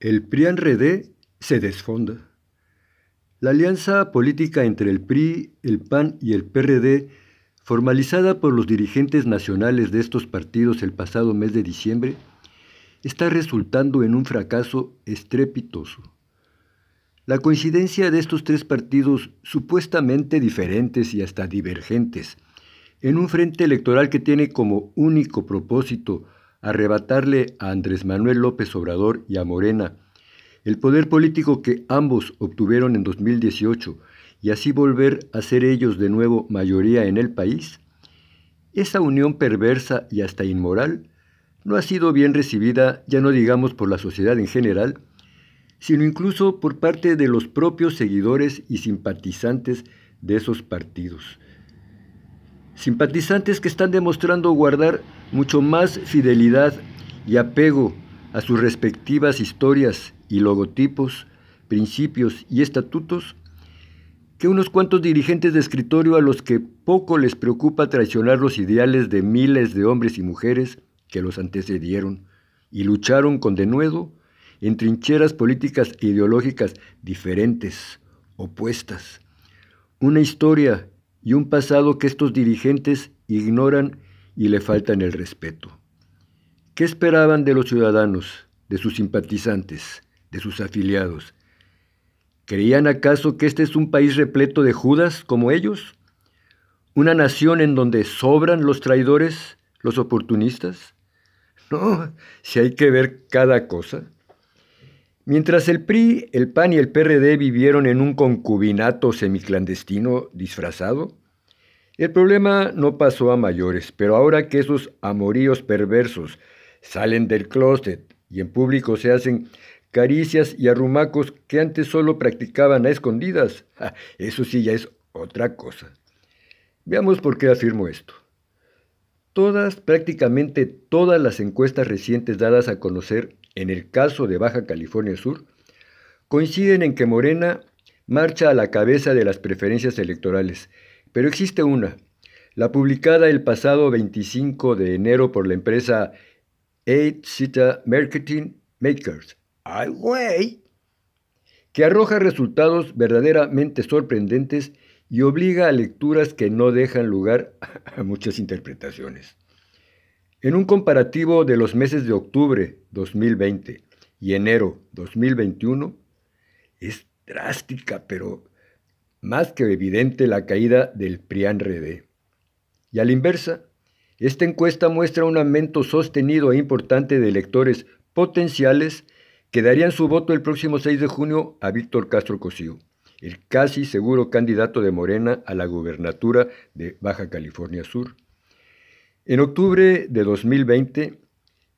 El PRIAN-RD se desfonda. La alianza política entre el PRI, el PAN y el PRD, formalizada por los dirigentes nacionales de estos partidos el pasado mes de diciembre, está resultando en un fracaso estrepitoso. La coincidencia de estos tres partidos supuestamente diferentes y hasta divergentes en un frente electoral que tiene como único propósito arrebatarle a Andrés Manuel López Obrador y a Morena el poder político que ambos obtuvieron en 2018 y así volver a ser ellos de nuevo mayoría en el país, esa unión perversa y hasta inmoral no ha sido bien recibida, ya no digamos por la sociedad en general, sino incluso por parte de los propios seguidores y simpatizantes de esos partidos. Simpatizantes que están demostrando guardar mucho más fidelidad y apego a sus respectivas historias y logotipos, principios y estatutos que unos cuantos dirigentes de escritorio a los que poco les preocupa traicionar los ideales de miles de hombres y mujeres que los antecedieron y lucharon con denuedo en trincheras políticas e ideológicas diferentes, opuestas. Una historia y un pasado que estos dirigentes ignoran y le faltan el respeto. ¿Qué esperaban de los ciudadanos, de sus simpatizantes, de sus afiliados? ¿Creían acaso que este es un país repleto de Judas como ellos? ¿Una nación en donde sobran los traidores, los oportunistas? No, si hay que ver cada cosa. Mientras el PRI, el PAN y el PRD vivieron en un concubinato semiclandestino disfrazado, el problema no pasó a mayores, pero ahora que esos amoríos perversos salen del closet y en público se hacen caricias y arrumacos que antes solo practicaban a escondidas, eso sí ya es otra cosa. Veamos por qué afirmo esto. Todas, prácticamente todas las encuestas recientes dadas a conocer en el caso de Baja California Sur coinciden en que Morena marcha a la cabeza de las preferencias electorales, pero existe una, la publicada el pasado 25 de enero por la empresa Eight Cita Marketing Makers, ¡ay güey! que arroja resultados verdaderamente sorprendentes y obliga a lecturas que no dejan lugar a muchas interpretaciones. En un comparativo de los meses de octubre 2020 y enero 2021, es drástica, pero más que evidente la caída del PRIAN-RD. Y a la inversa, esta encuesta muestra un aumento sostenido e importante de electores potenciales que darían su voto el próximo 6 de junio a Víctor Castro Cosío el casi seguro candidato de Morena a la gubernatura de Baja California Sur. En octubre de 2020,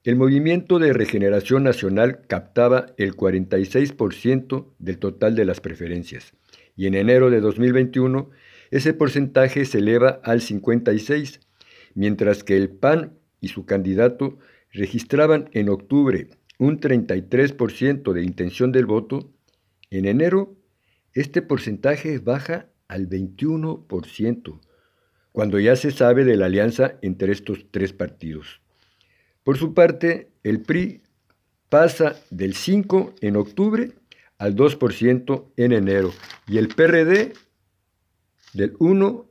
el Movimiento de Regeneración Nacional captaba el 46% del total de las preferencias y en enero de 2021 ese porcentaje se eleva al 56%, mientras que el PAN y su candidato registraban en octubre un 33% de intención del voto, en enero este porcentaje baja al 21%, cuando ya se sabe de la alianza entre estos tres partidos. Por su parte, el PRI pasa del 5 en octubre al 2% en enero y el PRD del 1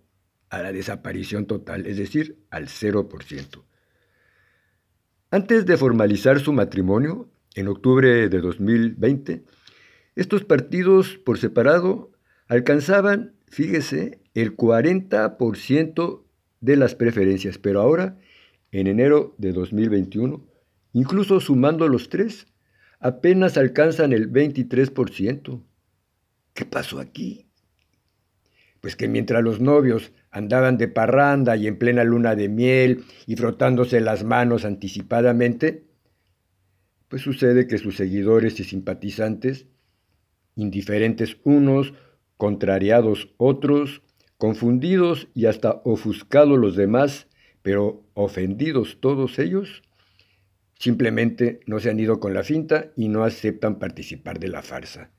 a la desaparición total, es decir, al 0%. Antes de formalizar su matrimonio, en octubre de 2020, estos partidos por separado alcanzaban, fíjese, el 40% de las preferencias, pero ahora, en enero de 2021, incluso sumando los tres, apenas alcanzan el 23%. ¿Qué pasó aquí? Pues que mientras los novios andaban de parranda y en plena luna de miel y frotándose las manos anticipadamente, pues sucede que sus seguidores y simpatizantes indiferentes unos, contrariados otros, confundidos y hasta ofuscados los demás, pero ofendidos todos ellos, simplemente no se han ido con la finta y no aceptan participar de la farsa.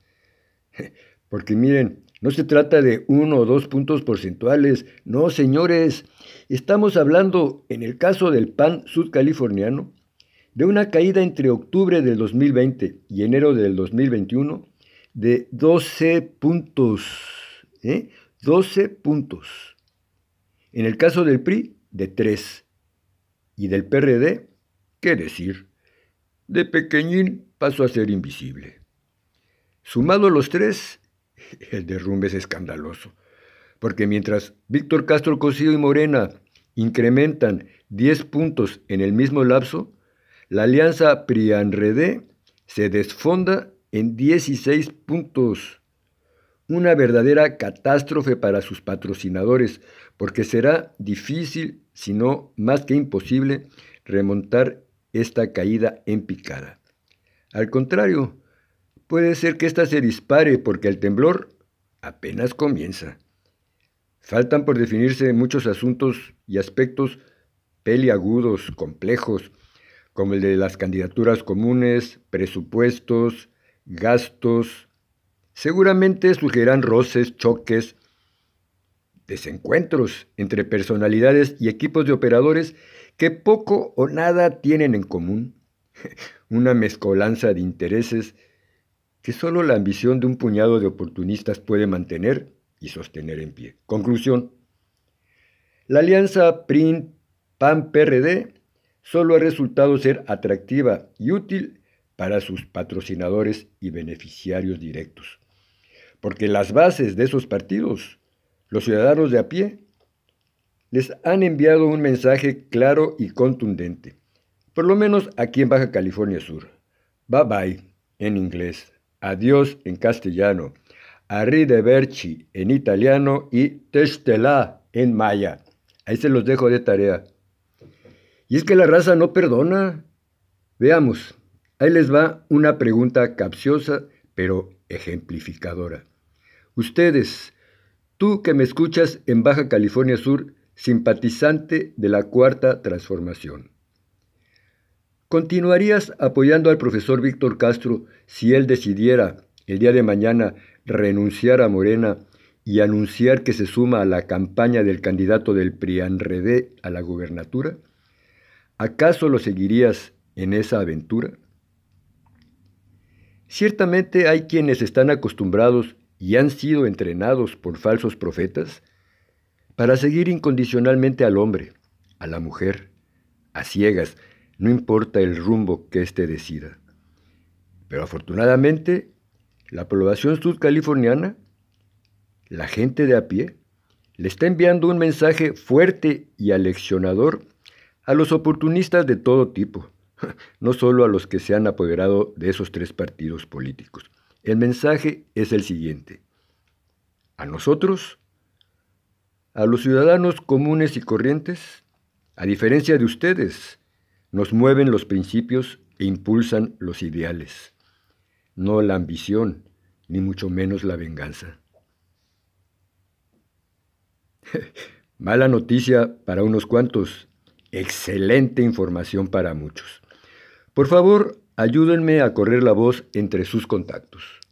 Porque miren, no se trata de uno o dos puntos porcentuales, no señores, estamos hablando, en el caso del PAN sudcaliforniano, de una caída entre octubre del 2020 y enero del 2021 de 12 puntos. 12 ¿eh? puntos. En el caso del PRI, de 3. Y del PRD, ¿qué decir? De pequeñín pasó a ser invisible. Sumado los tres, el derrumbe es escandaloso, porque mientras Víctor Castro Cosío y Morena incrementan 10 puntos en el mismo lapso, la alianza PRIANREDE se desfonda en 16 puntos. Una verdadera catástrofe para sus patrocinadores, porque será difícil, si no más que imposible, remontar esta caída en picada. Al contrario, puede ser que ésta se dispare porque el temblor apenas comienza. Faltan por definirse muchos asuntos y aspectos peliagudos, complejos, como el de las candidaturas comunes, presupuestos, gastos. Seguramente surgirán roces, choques, desencuentros entre personalidades y equipos de operadores que poco o nada tienen en común. Una mezcolanza de intereses que solo la ambición de un puñado de oportunistas puede mantener y sostener en pie. Conclusión. La alianza PRIN-PAN-PRD solo ha resultado ser atractiva y útil para sus patrocinadores y beneficiarios directos. Porque las bases de esos partidos, los ciudadanos de a pie, les han enviado un mensaje claro y contundente, por lo menos aquí en Baja California Sur. Bye bye en inglés, adiós en castellano, Arrivederci en italiano y Testela en maya. Ahí se los dejo de tarea. Y es que la raza no perdona. Veamos, ahí les va una pregunta capciosa pero ejemplificadora. Ustedes, tú que me escuchas en Baja California Sur, simpatizante de la Cuarta Transformación. ¿Continuarías apoyando al profesor Víctor Castro si él decidiera el día de mañana renunciar a Morena y anunciar que se suma a la campaña del candidato del PRIANREDE a la gubernatura? ¿Acaso lo seguirías en esa aventura? Ciertamente hay quienes están acostumbrados y han sido entrenados por falsos profetas para seguir incondicionalmente al hombre, a la mujer, a ciegas, no importa el rumbo que éste decida. Pero afortunadamente la población sudcaliforniana, la gente de a pie, le está enviando un mensaje fuerte y aleccionador a los oportunistas de todo tipo, no solo a los que se han apoderado de esos tres partidos políticos. El mensaje es el siguiente. A nosotros, a los ciudadanos comunes y corrientes, a diferencia de ustedes, nos mueven los principios e impulsan los ideales no la ambición, ni mucho menos la venganza. Mala noticia para unos cuantos, excelente información para muchos. Por favor, ayúdenme a correr la voz entre sus contactos.